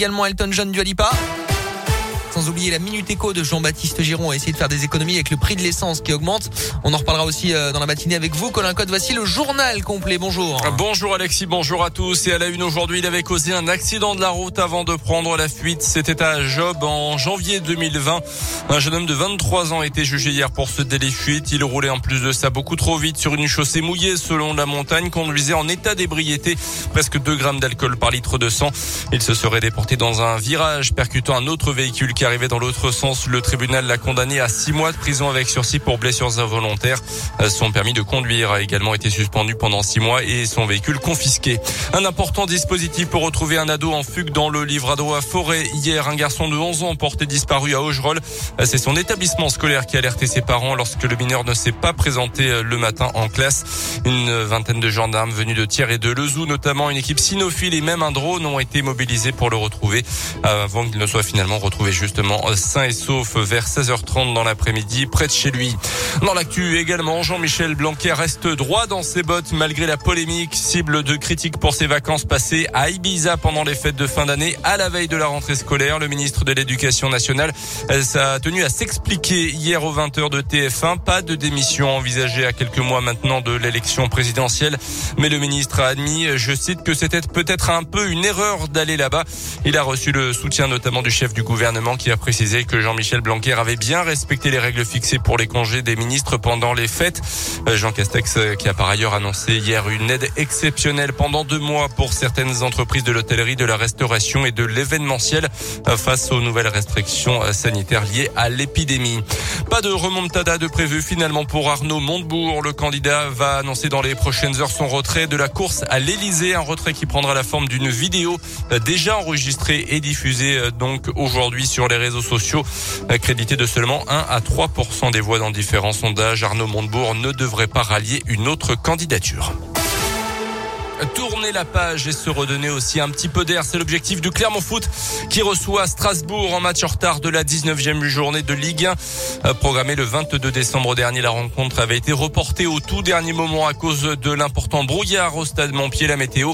Également Elton John du Alipa. Sans oublier la Minute Éco de Jean-Baptiste Giron. a essayé de faire des économies avec le prix de l'essence qui augmente. On en reparlera aussi euh, dans la matinée avec vous. Colin Code, voici le journal complet. Bonjour. Bonjour Alexis, bonjour à tous. Et à la une aujourd'hui, il avait causé un accident de la route avant de prendre la fuite. C'était à Job en janvier 2020. Un jeune homme de 23 ans a été jugé hier pour ce délit fuite. Il roulait en plus de ça beaucoup trop vite sur une chaussée mouillée selon la montagne, conduisait en état d'ébriété, presque 2 grammes d'alcool par litre de sang. Il se serait déporté dans un virage, percutant un autre véhicule qui arrivé dans l'autre sens. Le tribunal l'a condamné à six mois de prison avec sursis pour blessures involontaires. Son permis de conduire a également été suspendu pendant six mois et son véhicule confisqué. Un important dispositif pour retrouver un ado en fugue dans le livrado à Forêt. Hier, un garçon de 11 ans porté disparu à Augerolles. C'est son établissement scolaire qui a alerté ses parents lorsque le mineur ne s'est pas présenté le matin en classe. Une vingtaine de gendarmes venus de Thiers et de Lezou, notamment une équipe cynophile et même un drone ont été mobilisés pour le retrouver avant qu'il ne soit finalement retrouvé justement sain et sauf vers 16h30 dans l'après-midi près de chez lui. Dans l'actu également, Jean-Michel Blanquer reste droit dans ses bottes malgré la polémique, cible de critiques pour ses vacances passées à Ibiza pendant les fêtes de fin d'année à la veille de la rentrée scolaire. Le ministre de l'Éducation nationale a tenu à s'expliquer hier aux 20h de TF1. Pas de démission envisagée à quelques mois maintenant de l'élection présidentielle, mais le ministre a admis, je cite, que c'était peut-être un peu une erreur d'aller là-bas. Il a reçu le soutien notamment du chef du gouvernement qui a précisé que Jean-Michel Blanquer avait bien respecté les règles fixées pour les congés des ministres pendant les fêtes. Euh, Jean Castex euh, qui a par ailleurs annoncé hier une aide exceptionnelle pendant deux mois pour certaines entreprises de l'hôtellerie, de la restauration et de l'événementiel euh, face aux nouvelles restrictions sanitaires liées à l'épidémie. Pas de remontada de prévu finalement pour Arnaud Montebourg. Le candidat va annoncer dans les prochaines heures son retrait de la course à l'Elysée, un retrait qui prendra la forme d'une vidéo déjà enregistrée et diffusée donc aujourd'hui sur les réseaux sociaux, crédité de seulement 1 à 3% des voix dans différents sondages. Arnaud Montebourg ne devrait pas rallier une autre candidature tourner la page et se redonner aussi un petit peu d'air. C'est l'objectif du Clermont Foot qui reçoit Strasbourg en match en retard de la 19e journée de Ligue 1. Euh, programmée le 22 décembre dernier, la rencontre avait été reportée au tout dernier moment à cause de l'important brouillard au stade Montpied. La météo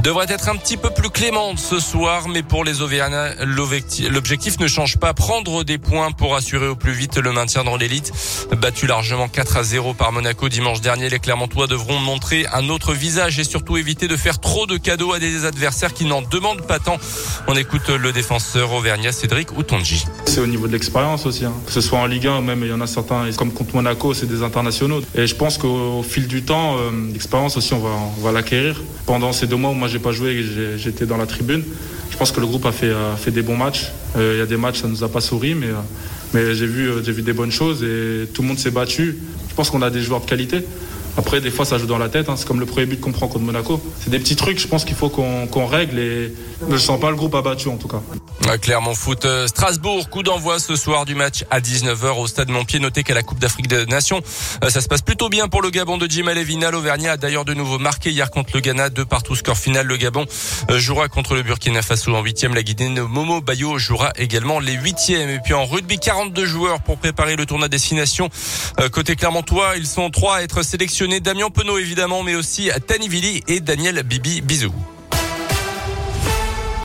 devrait être un petit peu plus clémente ce soir, mais pour les Auvergnats, l'objectif ne change pas. Prendre des points pour assurer au plus vite le maintien dans l'élite. Battu largement 4 à 0 par Monaco dimanche dernier, les Clermontois devront montrer un autre visage et surtout éviter de faire trop de cadeaux à des adversaires qui n'en demandent pas tant. On écoute le défenseur auvergnat Cédric Outonji. C'est au niveau de l'expérience aussi, hein. que ce soit en Ligue 1, même il y en a certains, comme contre Monaco, c'est des internationaux. Et je pense qu'au fil du temps, euh, l'expérience aussi, on va, l'acquérir. Pendant ces deux mois où moi j'ai pas joué j'étais dans la tribune, je pense que le groupe a fait, des bons matchs. Euh, il y a des matchs, ça nous a pas souri, mais, euh, mais j'ai vu, j'ai vu des bonnes choses et tout le monde s'est battu. Je pense qu'on a des joueurs de qualité. Après, des fois, ça joue dans la tête. Hein. C'est comme le premier but qu'on prend contre Monaco. C'est des petits trucs, je pense qu'il faut qu'on règle et je ne sens pas le groupe abattu en tout cas. Clermont Foot euh, Strasbourg, coup d'envoi ce soir du match à 19h au stade Montpied. Notez qu'à la Coupe d'Afrique des Nations, euh, ça se passe plutôt bien pour le Gabon de Jim Alevina. L'Auvergnat a d'ailleurs de nouveau marqué hier contre le Ghana, deux partout score final. Le Gabon euh, jouera contre le Burkina Faso en huitième. La Guinée Momo Bayo jouera également les huitièmes. Et puis en rugby, 42 joueurs pour préparer le tournoi destination. Côté Clermontois, ils sont trois à être sélectionnés. Damien Penaud évidemment, mais aussi Tanivili et Daniel Bibi Bisou.